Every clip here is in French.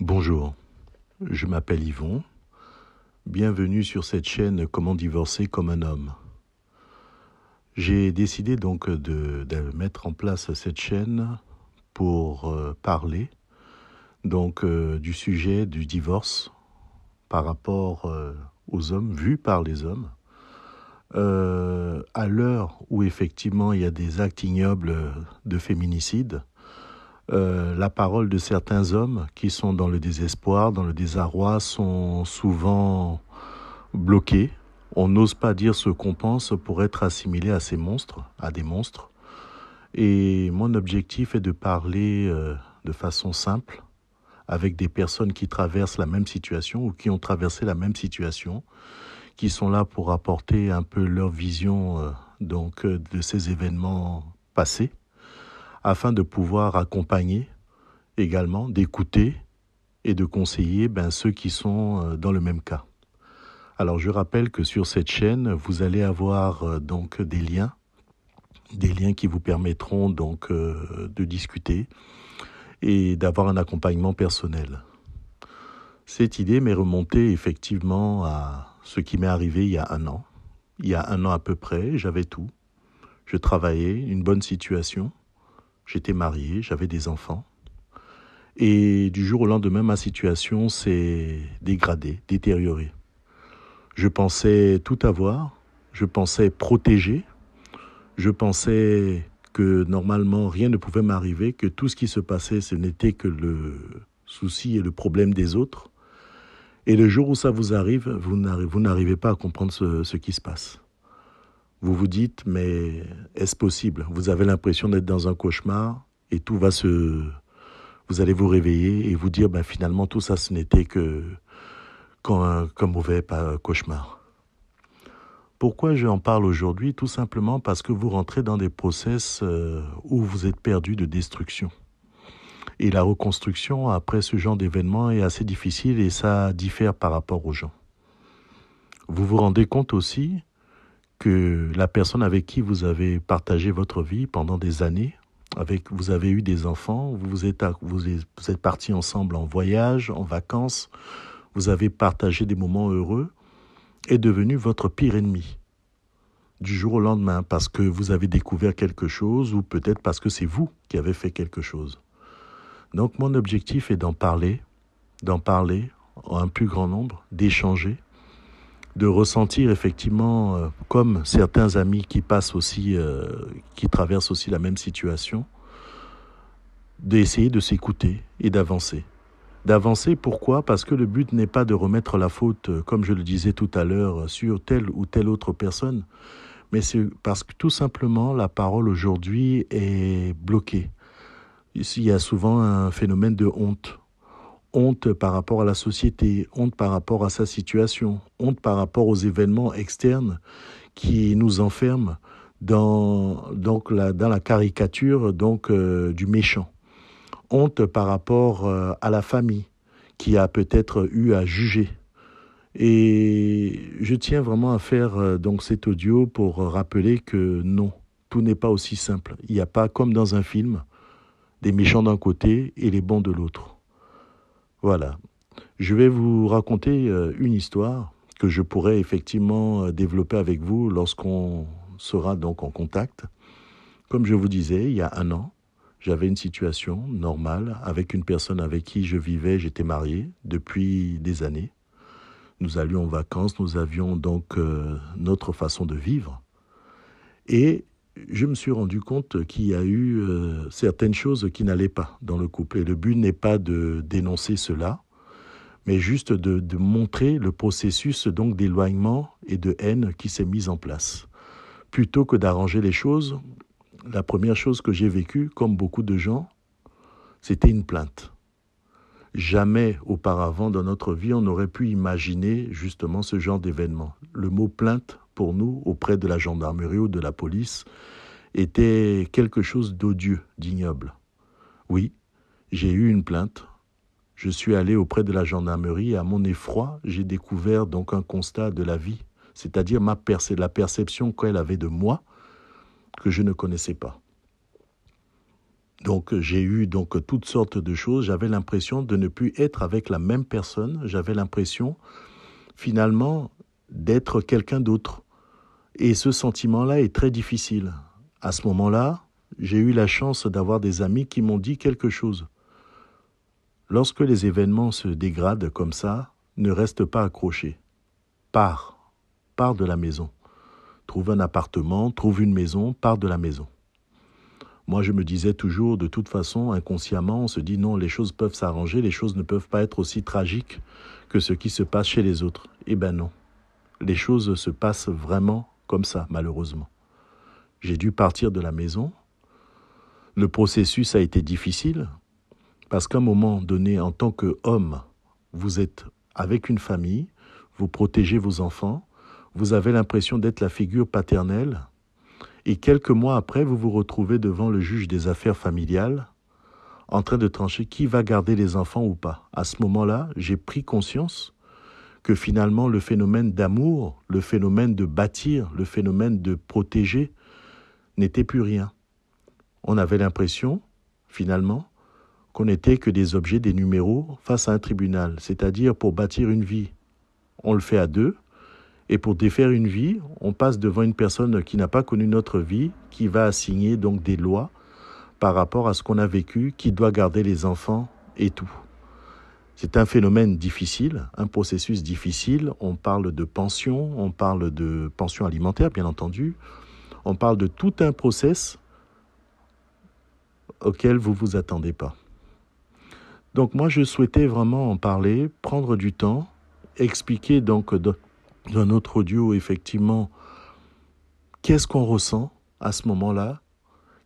Bonjour, je m'appelle Yvon. Bienvenue sur cette chaîne Comment divorcer comme un homme. J'ai décidé donc de, mettre en place cette chaîne pour euh, parler donc euh, du sujet du divorce par rapport euh, aux hommes, vu par les hommes. À l'heure où effectivement il y a des actes ignobles de féminicide, euh, la parole de certains hommes qui sont dans le désespoir, dans le désarroi, sont souvent bloqués. On n'ose pas dire ce qu'on pense pour être assimilé à ces monstres, à des monstres. Et mon objectif est de parler euh, de façon simple avec des personnes qui traversent la même situation ou qui ont traversé la même situation, qui sont là pour apporter un peu leur vision euh, donc de ces événements passés afin de pouvoir accompagner également, d'écouter et de conseiller ben, ceux qui sont euh, dans le même cas. Alors je rappelle que sur cette chaîne, vous allez avoir euh, donc des liens, des liens qui vous permettront donc euh, de discuter et d'avoir un accompagnement personnel. Cette idée m'est remontée effectivement à ce qui m'est arrivé il y a un an. Il y a un an à peu près, j'avais tout. Je travaillais, une bonne situation. J'étais marié, j'avais des enfants. Et du jour au lendemain, ma situation s'est dégradée, détériorée. Je pensais tout avoir, je pensais protéger, je pensais que normalement rien ne pouvait m'arriver, que tout ce qui se passait, ce n'était que le souci et le problème des autres. Et le jour où ça vous arrive, vous n'arrivez pas à comprendre ce, ce qui se passe. Vous vous dites, mais est-ce possible? Vous avez l'impression d'être dans un cauchemar et tout va se... Vous allez vous réveiller et vous dire, ben finalement, tout ça, ce n'était que qu'un mauvais cauchemar. Pourquoi j'en parle aujourd'hui? Tout simplement parce que vous rentrez dans des process euh, où vous êtes perdu de destruction. Et la reconstruction après ce genre d'événement est assez difficile et ça diffère par rapport aux gens. Vous vous rendez compte aussi que la personne avec qui vous avez partagé votre vie pendant des années, avec vous avez eu des enfants, vous êtes partis ensemble en voyage, en vacances, vous avez partagé des moments heureux, est devenu votre pire ennemi du jour au lendemain parce que vous avez découvert quelque chose ou peut-être parce que c'est vous qui avez fait quelque chose. Donc mon objectif est d'en parler, d'en parler en un plus grand nombre, d'échanger, de ressentir effectivement, euh, comme certains amis qui passent aussi, euh, qui traversent aussi la même situation, d'essayer de s'écouter et d'avancer. D'avancer, pourquoi? Parce que le but n'est pas de remettre la faute, euh, comme je le disais tout à l'heure, sur telle ou telle autre personne, mais c'est parce que tout simplement la parole aujourd'hui est bloquée. Il y a souvent un phénomène de honte. Honte par rapport à la société, honte par rapport à sa situation, honte par rapport aux événements externes qui nous enferment dans, la, caricature euh, du méchant. Honte par rapport euh, à la famille qui a peut-être eu à juger. Et je tiens vraiment à faire euh, cet audio pour rappeler que non, tout n'est pas aussi simple. Il n'y a pas comme dans un film des méchants d'un côté et les bons de l'autre. Voilà. Je vais vous raconter euh, une histoire que je pourrais effectivement euh, développer avec vous lorsqu'on sera donc en contact. Comme je vous disais, il y a un an, j'avais une situation normale avec une personne avec qui je vivais, j'étais marié depuis des années. Nous allions en vacances, nous avions donc euh, notre façon de vivre. Et je me suis rendu compte qu'il y a eu euh, certaines choses qui n'allaient pas dans le couple. Et le but n'est pas de dénoncer cela, mais juste de, de montrer le processus donc d'éloignement et de haine qui s'est mis en place. Plutôt que d'arranger les choses, la première chose que j'ai vécue, comme beaucoup de gens, c'était une plainte. Jamais auparavant dans notre vie on n'aurait pu imaginer justement ce genre d'événement. Le mot plainte pour nous auprès de la gendarmerie ou de la police était quelque chose d'odieux, d'ignoble. Oui, j'ai eu une plainte. Je suis allé auprès de la gendarmerie et à mon effroi, j'ai découvert donc un constat de la vie, c'est-à-dire ma perce la perception qu'elle avait de moi que je ne connaissais pas. Donc j'ai eu donc toutes sortes de choses. J'avais l'impression de ne plus être avec la même personne. J'avais l'impression finalement d'être quelqu'un d'autre. Et ce sentiment-là est très difficile. À ce moment-là, j'ai eu la chance d'avoir des amis qui m'ont dit quelque chose. Lorsque les événements se dégradent comme ça, ne reste pas accroché. Pars. Pars de la maison. Trouve un appartement, trouve une maison, pars de la maison. Moi, je me disais toujours, de toute façon, inconsciemment, on se dit non, les choses peuvent s'arranger, les choses ne peuvent pas être aussi tragiques que ce qui se passe chez les autres. Eh ben non. Les choses se passent vraiment comme ça, malheureusement. J'ai dû partir de la maison. Le processus a été difficile parce qu'à un moment donné, en tant qu'homme, vous êtes avec une famille, vous protégez vos enfants, vous avez l'impression d'être la figure paternelle, et quelques mois après, vous vous retrouvez devant le juge des affaires familiales, en train de trancher qui va garder les enfants ou pas. À ce moment-là, j'ai pris conscience que finalement le phénomène d'amour, le phénomène de bâtir, le phénomène de protéger n'était plus rien. On avait l'impression, finalement, qu'on n'était que des objets, des numéros face à un tribunal, c'est-à-dire pour bâtir une vie. On le fait à deux, et pour défaire une vie, on passe devant une personne qui n'a pas connu notre vie, qui va assigner donc des lois par rapport à ce qu'on a vécu, qui doit garder les enfants et tout. C'est un phénomène difficile, un processus difficile. On parle de pension, on parle de pension alimentaire, bien entendu. On parle de tout un process auquel vous vous attendez pas. Donc moi, je souhaitais vraiment en parler, prendre du temps, expliquer donc dans notre audio, effectivement, qu'est-ce qu'on ressent à ce moment-là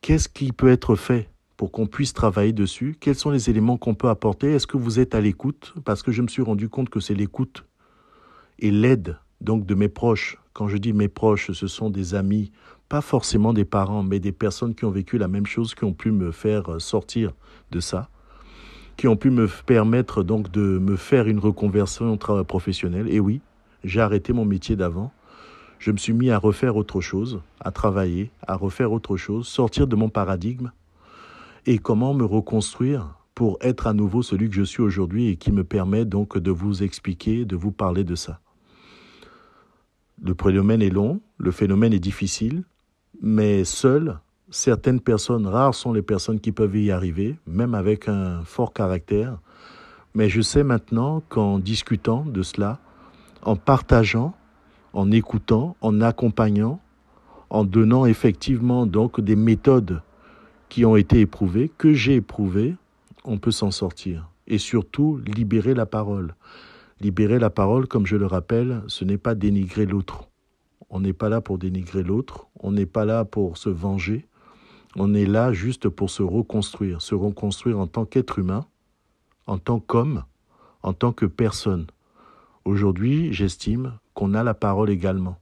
Qu'est-ce qui peut être fait pour qu'on puisse travailler dessus Quels sont les éléments qu'on peut apporter? Est-ce que vous êtes à l'écoute? Parce que je me suis rendu compte que c'est l'écoute et l'aide donc de mes proches. Quand je dis mes proches, ce sont des amis, pas forcément des parents, mais des personnes qui ont vécu la même chose, qui ont pu me faire sortir de ça, qui ont pu me permettre donc de me faire une reconversion professionnelle. Et oui, j'ai arrêté mon métier d'avant. Je me suis mis à refaire autre chose, à travailler, à refaire autre chose, sortir de mon paradigme et comment me reconstruire pour être à nouveau celui que je suis aujourd'hui et qui me permet donc de vous expliquer, de vous parler de ça? Le phénomène est long, le phénomène est difficile, mais seules certaines personnes, rares sont les personnes qui peuvent y arriver, même avec un fort caractère. Mais je sais maintenant qu'en discutant de cela, en partageant, en écoutant, en accompagnant, en donnant effectivement donc des méthodes qui ont été éprouvées, que j'ai éprouvées, on peut s'en sortir. Et surtout, libérer la parole. Libérer la parole, comme je le rappelle, ce n'est pas dénigrer l'autre. On n'est pas là pour dénigrer l'autre, on n'est pas là pour se venger, on est là juste pour se reconstruire, se reconstruire en tant qu'être humain, en tant qu'homme, en tant que personne. Aujourd'hui, j'estime qu'on a la parole également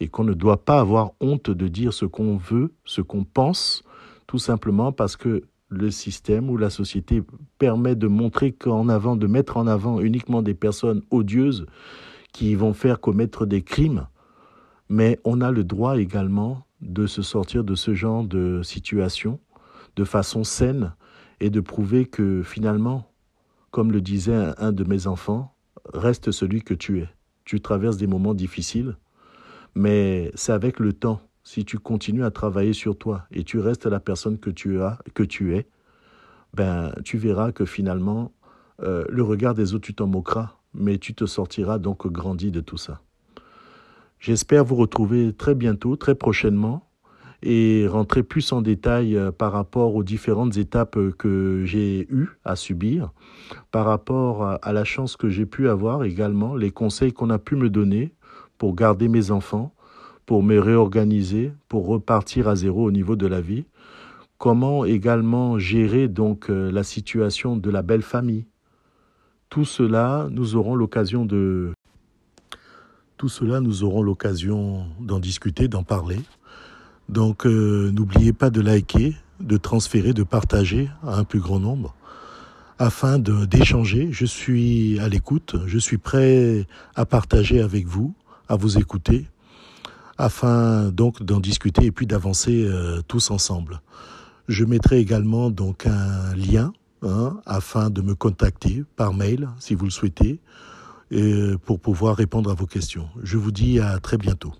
et qu'on ne doit pas avoir honte de dire ce qu'on veut, ce qu'on pense, tout simplement parce que le système ou la société permet de montrer qu'en avant, de mettre en avant uniquement des personnes odieuses qui vont faire commettre des crimes, mais on a le droit également de se sortir de ce genre de situation de façon saine et de prouver que finalement, comme le disait un de mes enfants, reste celui que tu es. Tu traverses des moments difficiles, mais c'est avec le temps. Si tu continues à travailler sur toi et tu restes la personne que tu as, que tu es, ben tu verras que finalement euh, le regard des autres tu t'en moqueras, mais tu te sortiras donc grandi de tout ça. J'espère vous retrouver très bientôt, très prochainement et rentrer plus en détail euh, par rapport aux différentes étapes que j'ai eues à subir, par rapport à la chance que j'ai pu avoir également, les conseils qu'on a pu me donner pour garder mes enfants, pour me réorganiser, pour repartir à zéro au niveau de la vie, comment également gérer donc euh, la situation de la belle famille? Tout cela, nous aurons l'occasion de tout cela, nous aurons l'occasion d'en discuter, d'en parler. Donc euh, n'oubliez pas de liker, de transférer, de partager à un plus grand nombre afin d'échanger. Je suis à l'écoute, je suis prêt à partager avec vous, à vous écouter, afin donc d'en discuter et puis d'avancer euh, tous ensemble. Je mettrai également donc un lien hein, afin de me contacter par mail si vous le souhaitez et pour pouvoir répondre à vos questions. Je vous dis à très bientôt.